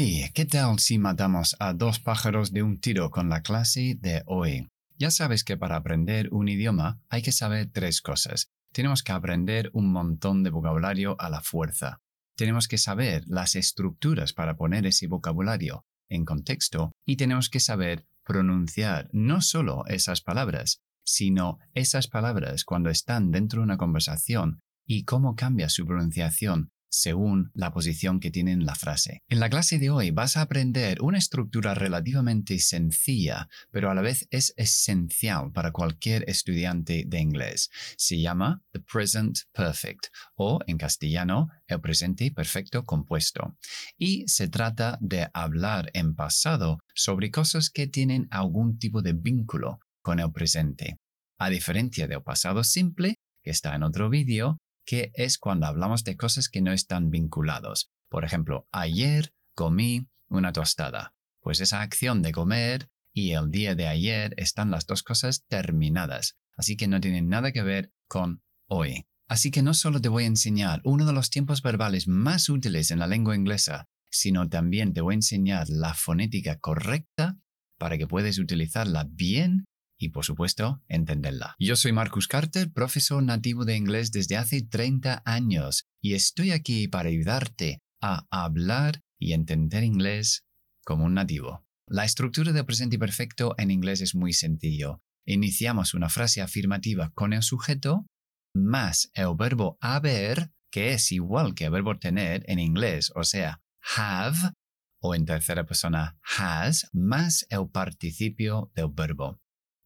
Hey, ¿qué tal si matamos a dos pájaros de un tiro con la clase de hoy? Ya sabes que para aprender un idioma hay que saber tres cosas. Tenemos que aprender un montón de vocabulario a la fuerza. Tenemos que saber las estructuras para poner ese vocabulario en contexto y tenemos que saber pronunciar no solo esas palabras, sino esas palabras cuando están dentro de una conversación y cómo cambia su pronunciación según la posición que tiene en la frase. En la clase de hoy vas a aprender una estructura relativamente sencilla, pero a la vez es esencial para cualquier estudiante de inglés. Se llama the present perfect o en castellano el presente perfecto compuesto. Y se trata de hablar en pasado sobre cosas que tienen algún tipo de vínculo con el presente. A diferencia del pasado simple, que está en otro vídeo, que es cuando hablamos de cosas que no están vinculados. Por ejemplo, ayer comí una tostada. Pues esa acción de comer y el día de ayer están las dos cosas terminadas, así que no tienen nada que ver con hoy. Así que no solo te voy a enseñar uno de los tiempos verbales más útiles en la lengua inglesa, sino también te voy a enseñar la fonética correcta para que puedas utilizarla bien y, por supuesto, entenderla. Yo soy Marcus Carter, profesor nativo de inglés desde hace 30 años y estoy aquí para ayudarte a hablar y entender inglés como un nativo. La estructura del presente perfecto en inglés es muy sencillo. Iniciamos una frase afirmativa con el sujeto más el verbo haber, que es igual que el verbo tener en inglés, o sea, have, o en tercera persona has, más el participio del verbo.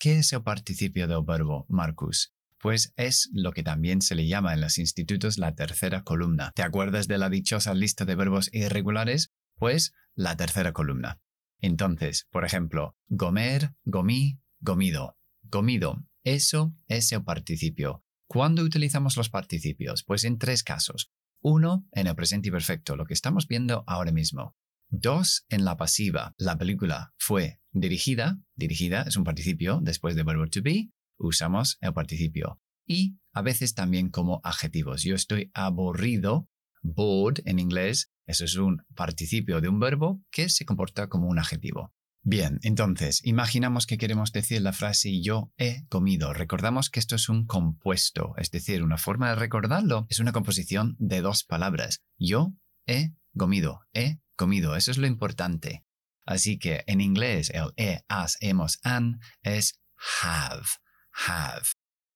¿Qué es el participio del verbo, Marcus? Pues es lo que también se le llama en los institutos la tercera columna. ¿Te acuerdas de la dichosa lista de verbos irregulares? Pues la tercera columna. Entonces, por ejemplo, comer, gomí, gomido. Gomido. Eso es el participio. ¿Cuándo utilizamos los participios? Pues en tres casos. Uno, en el presente perfecto, lo que estamos viendo ahora mismo. Dos, en la pasiva. La película fue dirigida. Dirigida es un participio después del verbo to be. Usamos el participio. Y a veces también como adjetivos. Yo estoy aburrido. Bored en inglés. Eso es un participio de un verbo que se comporta como un adjetivo. Bien, entonces, imaginamos que queremos decir la frase yo he comido. Recordamos que esto es un compuesto, es decir, una forma de recordarlo es una composición de dos palabras. Yo he comido, he comido. Eso es lo importante. Así que en inglés el he, has, hemos, han es have, have.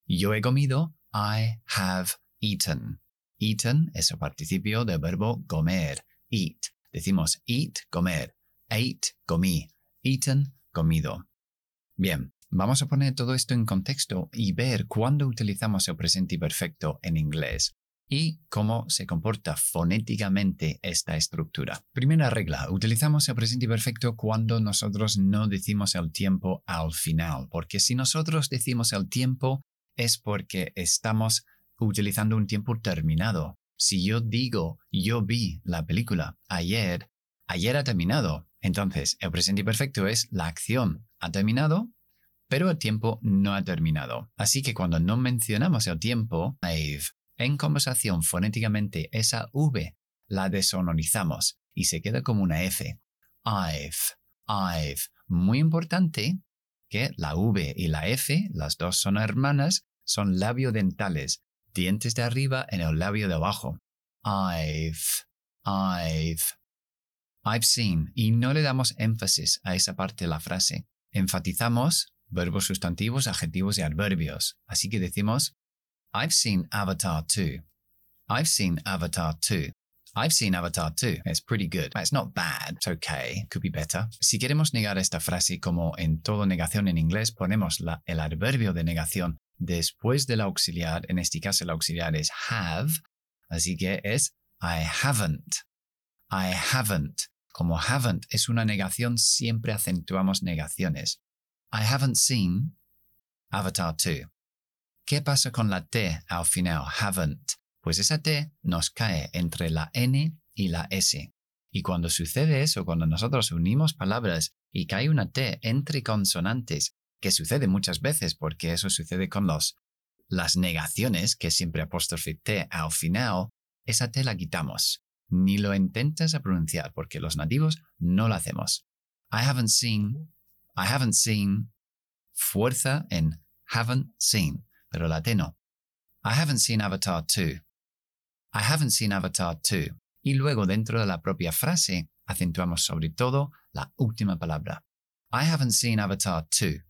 Yo he comido, I have eaten. Eaten es el participio del verbo comer, eat. Decimos eat, comer. Ate, comí. Eaten, comido. Bien, vamos a poner todo esto en contexto y ver cuándo utilizamos el presente perfecto en inglés y cómo se comporta fonéticamente esta estructura. Primera regla, utilizamos el presente perfecto cuando nosotros no decimos el tiempo al final, porque si nosotros decimos el tiempo es porque estamos utilizando un tiempo terminado. Si yo digo yo vi la película ayer, ayer ha terminado. Entonces, el presente perfecto es la acción ha terminado, pero el tiempo no ha terminado. Así que cuando no mencionamos el tiempo, I've en conversación fonéticamente esa V la desonorizamos y se queda como una F. I've, I've. Muy importante que la V y la F, las dos son hermanas, son labiodentales, dientes de arriba en el labio de abajo. I've, I've. I've seen y no le damos énfasis a esa parte de la frase. Enfatizamos verbos sustantivos, adjetivos y adverbios. Así que decimos I've seen Avatar 2. I've seen Avatar 2. I've seen Avatar 2. It's pretty good. It's not bad. It's okay. Could be better. Si queremos negar esta frase como en todo negación en inglés, ponemos el adverbio de negación después del auxiliar. En este caso el auxiliar es have. Así que es I haven't. I haven't. Como haven't es una negación, siempre acentuamos negaciones. I haven't seen Avatar 2. ¿Qué pasa con la T al final? Haven't. Pues esa T nos cae entre la N y la S. Y cuando sucede eso, cuando nosotros unimos palabras y cae una T entre consonantes, que sucede muchas veces porque eso sucede con los, las negaciones, que siempre apóstrofe T al final, esa T la quitamos. ni lo intentes a pronunciar porque los nativos no lo hacemos. I haven't seen, I haven't seen, fuerza en haven't seen, pero la T no. I haven't seen Avatar 2. I haven't seen Avatar 2. Y luego dentro de la propia frase acentuamos sobre todo la última palabra. I haven't seen Avatar 2.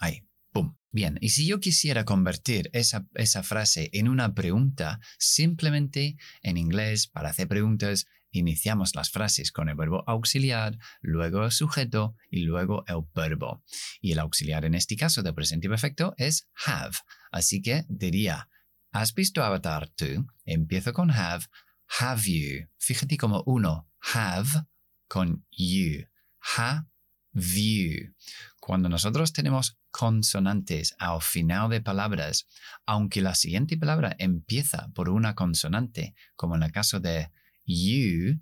Ahí. Bien, y si yo quisiera convertir esa, esa frase en una pregunta, simplemente en inglés, para hacer preguntas, iniciamos las frases con el verbo auxiliar, luego el sujeto y luego el verbo. Y el auxiliar en este caso de presente perfecto es have. Así que diría, ¿has visto Avatar 2? Empiezo con have. Have you? Fíjate como uno, have con you. Have you. Cuando nosotros tenemos consonantes al final de palabras, aunque la siguiente palabra empieza por una consonante, como en el caso de you,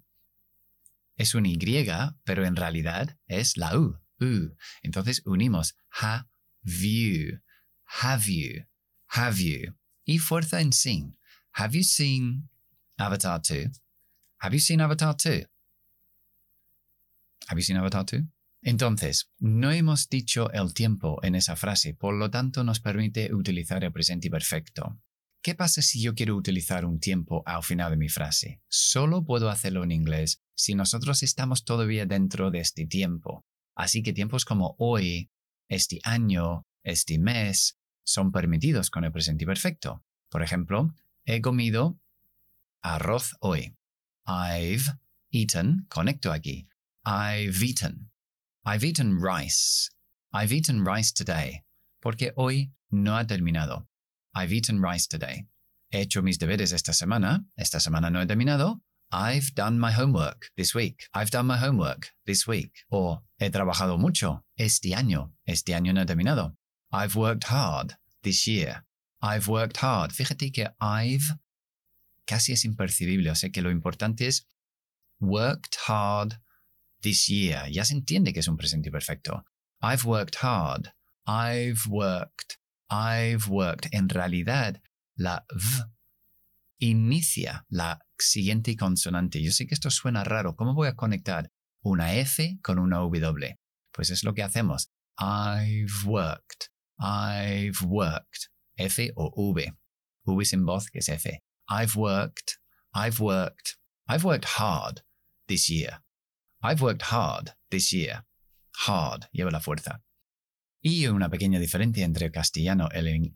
es un Y, pero en realidad es la U. U. Entonces unimos have you, have you, have you. Y fuerza en seen. Have you seen Avatar 2? Have you seen Avatar 2? Have you seen Avatar 2? Entonces, no hemos dicho el tiempo en esa frase, por lo tanto nos permite utilizar el presente perfecto. ¿Qué pasa si yo quiero utilizar un tiempo al final de mi frase? Solo puedo hacerlo en inglés si nosotros estamos todavía dentro de este tiempo. Así que tiempos como hoy, este año, este mes, son permitidos con el presente perfecto. Por ejemplo, he comido arroz hoy. I've eaten, conecto aquí. I've eaten. I've eaten rice. I've eaten rice today. Porque hoy no ha terminado. I've eaten rice today. He hecho mis deberes esta semana. Esta semana no he terminado. I've done my homework this week. I've done my homework this week. O he trabajado mucho este año. Este año no he terminado. I've worked hard this year. I've worked hard. Fíjate que I've casi es impercibible. O sea que lo importante es worked hard this year. Ya se entiende que es un presente perfecto. I've worked hard. I've worked. I've worked. En realidad, la v inicia la siguiente consonante. Yo sé que esto suena raro. ¿Cómo voy a conectar una F con una W? Pues es lo que hacemos. I've worked. I've worked. F o V. V sin voz, que es F. I've worked. I've worked. I've worked hard this year. I've worked hard this year. Hard lleva la fuerza. Y una pequeña diferencia entre el castellano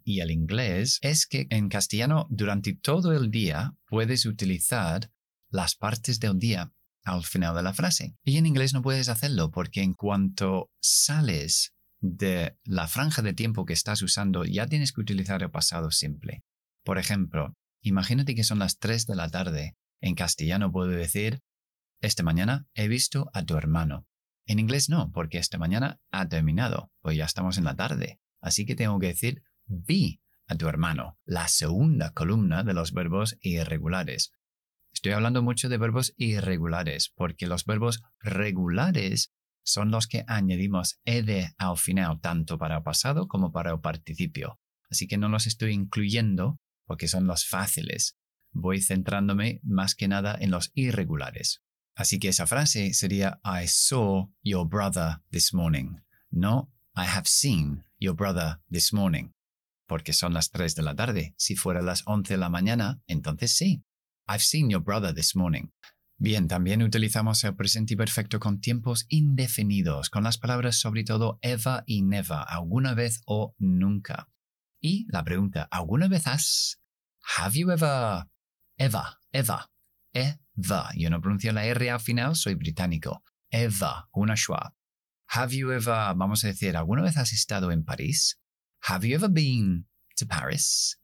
y el inglés es que en castellano durante todo el día puedes utilizar las partes del día al final de la frase. Y en inglés no puedes hacerlo porque en cuanto sales de la franja de tiempo que estás usando ya tienes que utilizar el pasado simple. Por ejemplo, imagínate que son las 3 de la tarde. En castellano puedo decir esta mañana he visto a tu hermano. En inglés no, porque esta mañana ha terminado, pues ya estamos en la tarde. Así que tengo que decir vi a tu hermano, la segunda columna de los verbos irregulares. Estoy hablando mucho de verbos irregulares, porque los verbos regulares son los que añadimos ed al final, tanto para el pasado como para el participio. Así que no los estoy incluyendo porque son los fáciles. Voy centrándome más que nada en los irregulares. Así que esa frase sería I saw your brother this morning. No, I have seen your brother this morning. Porque son las 3 de la tarde. Si fuera las 11 de la mañana, entonces sí. I've seen your brother this morning. Bien, también utilizamos el presente perfecto con tiempos indefinidos, con las palabras sobre todo ever y never, alguna vez o nunca. Y la pregunta, ¿alguna vez has? Have you ever? Ever, ever. E va. Yo no pronuncio la R al final, soy británico. Eva, una schwa. Have you ever, vamos a decir, ¿alguna vez has estado en París? Have you ever been to Paris?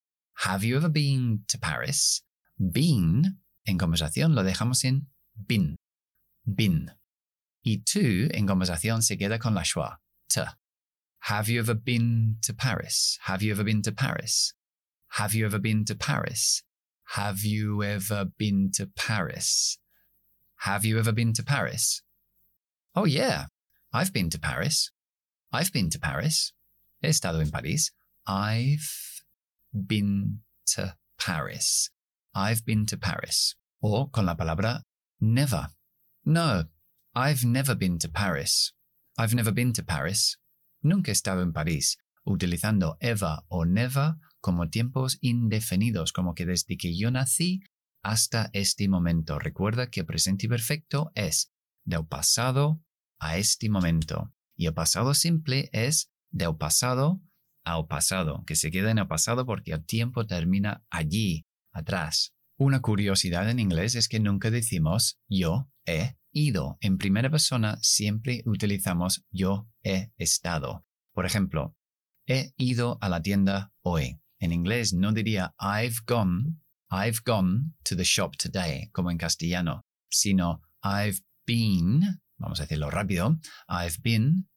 Have you ever been to Paris? Been, en conversación, lo dejamos en been. Been. Y to, en conversación, se queda con la schwa. To. Have you ever been to Paris? Have you ever been to Paris? Have you ever been to Paris? Have you ever been to Paris? Have you ever been to Paris? Oh, yeah, I've been to Paris. I've been to Paris. He estado en París. I've been to Paris. I've been to Paris. Or con la palabra never. No, I've never been to Paris. I've never been to Paris. Nunca he estado en París, utilizando ever or never como tiempos indefinidos, como que desde que yo nací hasta este momento. Recuerda que presente perfecto es del pasado a este momento. Y el pasado simple es del pasado al pasado, que se queda en el pasado porque el tiempo termina allí, atrás. Una curiosidad en inglés es que nunca decimos yo he ido. En primera persona siempre utilizamos yo he estado. Por ejemplo, he ido a la tienda hoy. En inglés no diría I've gone, I've gone to the shop today, como en castellano, sino I've been, vamos a decirlo rápido, I've been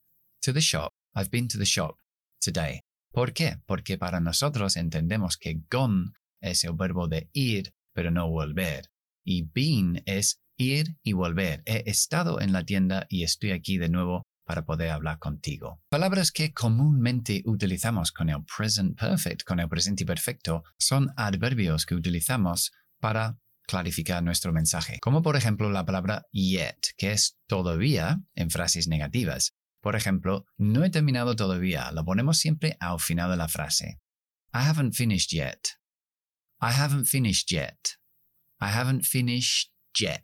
to the shop, I've been to the shop today. ¿Por qué? Porque para nosotros entendemos que gone es el verbo de ir, pero no volver. Y been es ir y volver. He estado en la tienda y estoy aquí de nuevo para poder hablar contigo. Palabras que comúnmente utilizamos con el present perfect, con el presente perfecto, son adverbios que utilizamos para clarificar nuestro mensaje, como por ejemplo la palabra yet, que es todavía en frases negativas. Por ejemplo, no he terminado todavía, lo ponemos siempre al final de la frase. I haven't finished yet. I haven't finished yet. I haven't finished yet.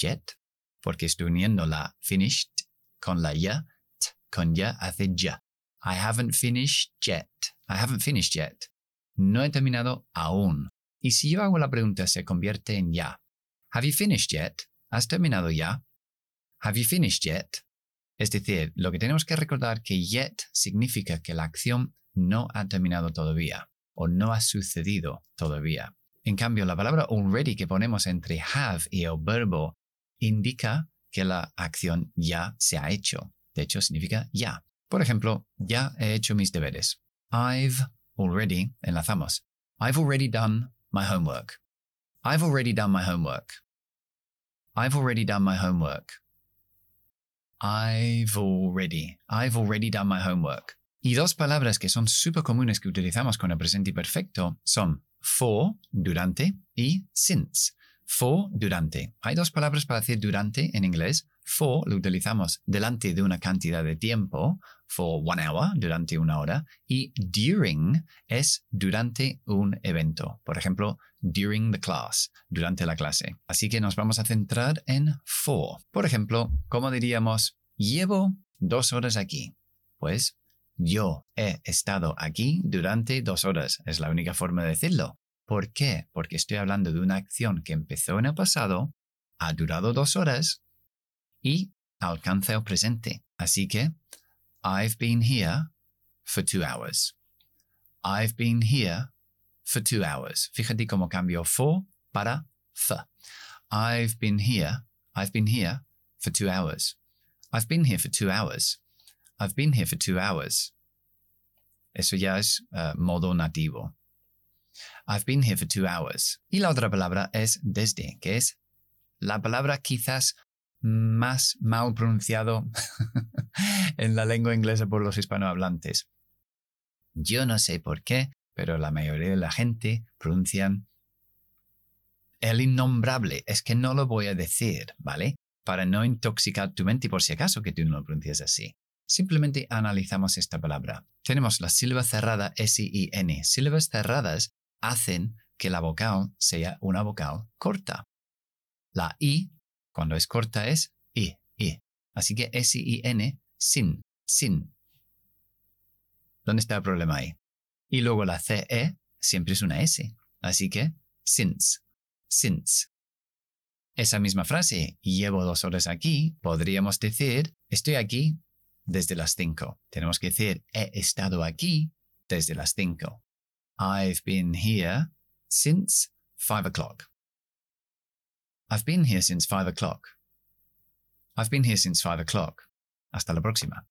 Yet, porque estoy uniendo la finished con la ya, t, con ya hace ya. I haven't finished yet. I haven't finished yet. No he terminado aún. Y si yo hago la pregunta, se convierte en ya. Have you finished yet? ¿Has terminado ya? Have you finished yet? Es decir, lo que tenemos que recordar que yet significa que la acción no ha terminado todavía o no ha sucedido todavía. En cambio, la palabra already que ponemos entre have y el verbo indica que la acción ya se ha hecho. De hecho, significa ya. Por ejemplo, ya he hecho mis deberes. I've already, enlazamos. I've already done my homework. I've already done my homework. I've already done my homework. I've already. I've already done my homework. Y dos palabras que son súper comunes que utilizamos con el presente perfecto son for, durante, y since. For, durante. Hay dos palabras para decir durante en inglés. For lo utilizamos delante de una cantidad de tiempo, for one hour, durante una hora, y during es durante un evento. Por ejemplo, during the class, durante la clase. Así que nos vamos a centrar en for. Por ejemplo, ¿cómo diríamos? Llevo dos horas aquí. Pues yo he estado aquí durante dos horas. Es la única forma de decirlo. ¿Por qué? Porque estoy hablando de una acción que empezó en el pasado, ha durado dos horas y alcanza el presente. Así que, I've been here for two hours. I've been here for two hours. Fíjate cómo cambio for para for. I've been here. I've been here for two hours. I've been here for two hours. I've been here for two hours. Eso ya es uh, modo nativo. I've been here for two hours. Y la otra palabra es desde, que es la palabra quizás más mal pronunciado en la lengua inglesa por los hispanohablantes. Yo no sé por qué, pero la mayoría de la gente pronuncian el innombrable. Es que no lo voy a decir, ¿vale? Para no intoxicar tu mente por si acaso que tú no lo pronuncias así. Simplemente analizamos esta palabra. Tenemos la sílaba cerrada S-I-N. Sílabas cerradas hacen que la vocal sea una vocal corta. La I, cuando es corta, es I, I. Así que S-I-N, sin, sin. ¿Dónde está el problema ahí? Y luego la CE siempre es una S. Así que, since, since. Esa misma frase, llevo dos horas aquí, podríamos decir, estoy aquí desde las cinco. Tenemos que decir, he estado aquí desde las cinco. I've been here since five o'clock. I've been here since five o'clock. I've been here since five o'clock. Hasta la próxima.